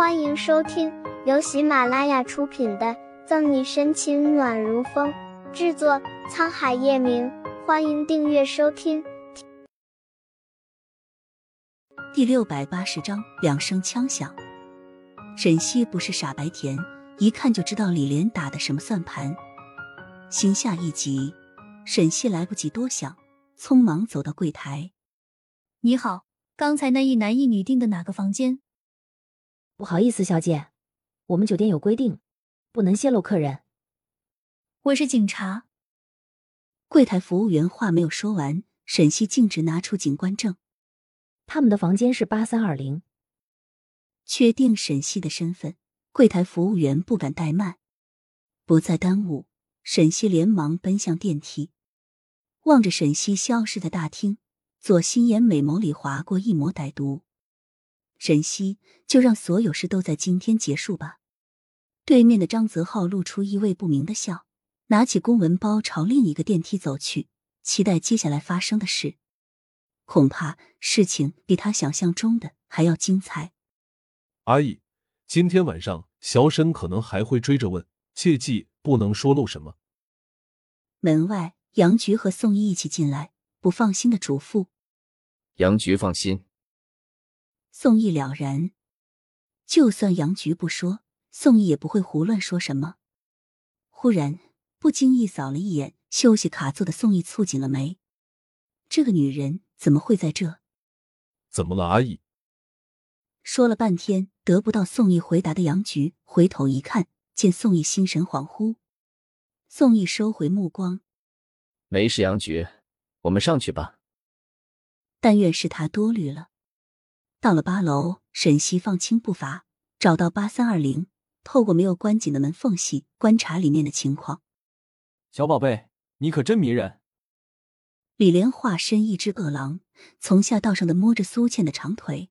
欢迎收听由喜马拉雅出品的《赠你深情暖如风》，制作沧海夜明。欢迎订阅收听。第六百八十章，两声枪响。沈西不是傻白甜，一看就知道李莲打的什么算盘，心下一急。沈西来不及多想，匆忙走到柜台。你好，刚才那一男一女订的哪个房间？不好意思，小姐，我们酒店有规定，不能泄露客人。我是警察。柜台服务员话没有说完，沈西径直拿出警官证。他们的房间是八三二零。确定沈西的身份，柜台服务员不敢怠慢，不再耽误，沈西连忙奔向电梯，望着沈西消失的大厅，左心眼美眸里划过一抹歹毒。沈西，就让所有事都在今天结束吧。对面的张泽浩露出意味不明的笑，拿起公文包朝另一个电梯走去，期待接下来发生的事。恐怕事情比他想象中的还要精彩。阿姨，今天晚上小沈可能还会追着问，切记不能说漏什么。门外，杨菊和宋毅一起进来，不放心的嘱咐：“杨菊放心。”宋义了然，就算杨菊不说，宋义也不会胡乱说什么。忽然，不经意扫了一眼休息卡座的宋义，蹙紧了眉。这个女人怎么会在这？怎么了，阿姨？说了半天得不到宋义回答的杨菊，回头一看，见宋义心神恍惚。宋义收回目光，没事，杨菊，我们上去吧。但愿是他多虑了。到了八楼，沈西放轻步伐，找到八三二零，透过没有关紧的门缝隙观察里面的情况。小宝贝，你可真迷人。李莲化身一只饿狼，从下到上的摸着苏倩的长腿。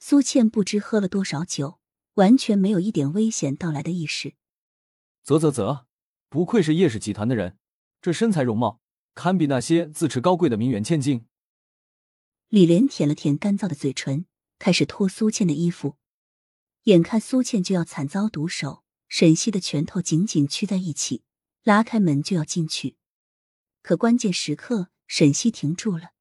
苏倩不知喝了多少酒，完全没有一点危险到来的意识。啧啧啧，不愧是叶氏集团的人，这身材容貌堪比那些自持高贵的名媛千金。李莲舔了舔干燥的嘴唇，开始脱苏倩的衣服。眼看苏倩就要惨遭毒手，沈西的拳头紧紧曲在一起，拉开门就要进去。可关键时刻，沈西停住了，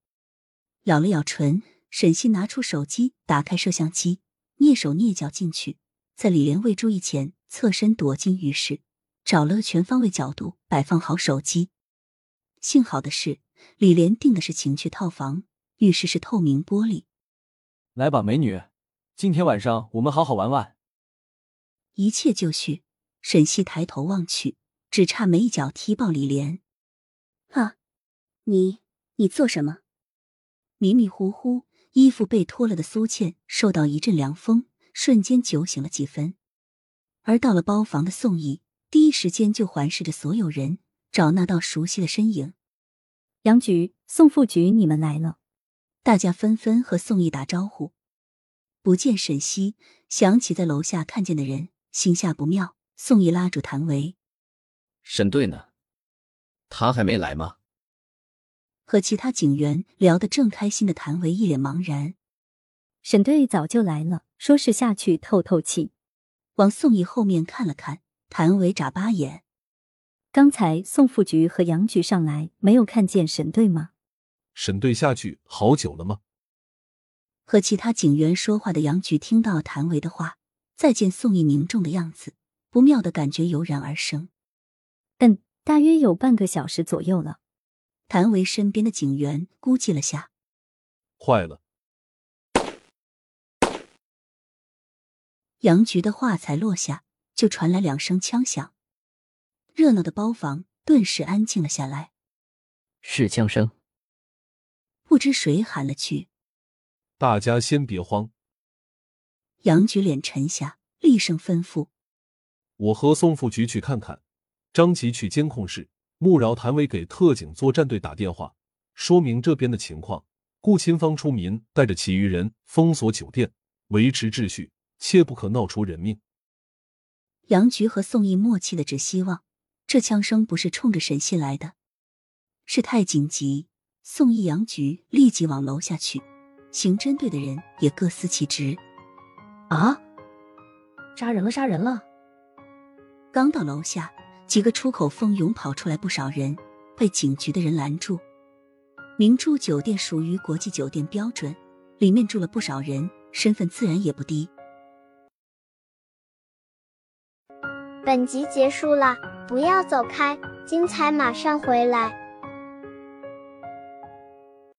咬了咬唇。沈西拿出手机，打开摄像机，蹑手蹑脚进去，在李莲未注意前，侧身躲进浴室，找了个全方位角度摆放好手机。幸好的是，李莲订的是情趣套房。浴室是透明玻璃，来吧，美女，今天晚上我们好好玩玩。一切就绪，沈西抬头望去，只差没一脚踢爆李莲。啊，你你做什么？迷迷糊糊，衣服被脱了的苏倩受到一阵凉风，瞬间酒醒了几分。而到了包房的宋毅，第一时间就环视着所有人，找那道熟悉的身影。杨局、宋副局，你们来了。大家纷纷和宋毅打招呼，不见沈西，想起在楼下看见的人，心下不妙。宋毅拉住谭维：“沈队呢？他还没来吗？”和其他警员聊得正开心的谭维一脸茫然：“沈队早就来了，说是下去透透气。”往宋毅后面看了看，谭维眨巴眼：“刚才宋副局和杨局上来，没有看见沈队吗？”沈队下去好久了吗？和其他警员说话的杨局听到谭维的话，再见宋毅凝重的样子，不妙的感觉油然而生。嗯，大约有半个小时左右了。谭维身边的警员估计了下，坏了。杨局的话才落下，就传来两声枪响，热闹的包房顿时安静了下来。是枪声。不知谁喊了句：“大家先别慌。”杨局脸沉下，厉声吩咐：“我和宋副局去看看。”张琪去监控室，穆饶、谭伟给特警作战队打电话，说明这边的情况。顾秦芳出民，带着其余人封锁酒店，维持秩序，切不可闹出人命。杨局和宋毅默契的只希望，这枪声不是冲着沈西来的，事态紧急。宋义阳局立即往楼下去，刑侦队的人也各司其职。啊，杀人了，杀人了！刚到楼下，几个出口蜂拥跑出来，不少人被警局的人拦住。明珠酒店属于国际酒店标准，里面住了不少人，身份自然也不低。本集结束了，不要走开，精彩马上回来。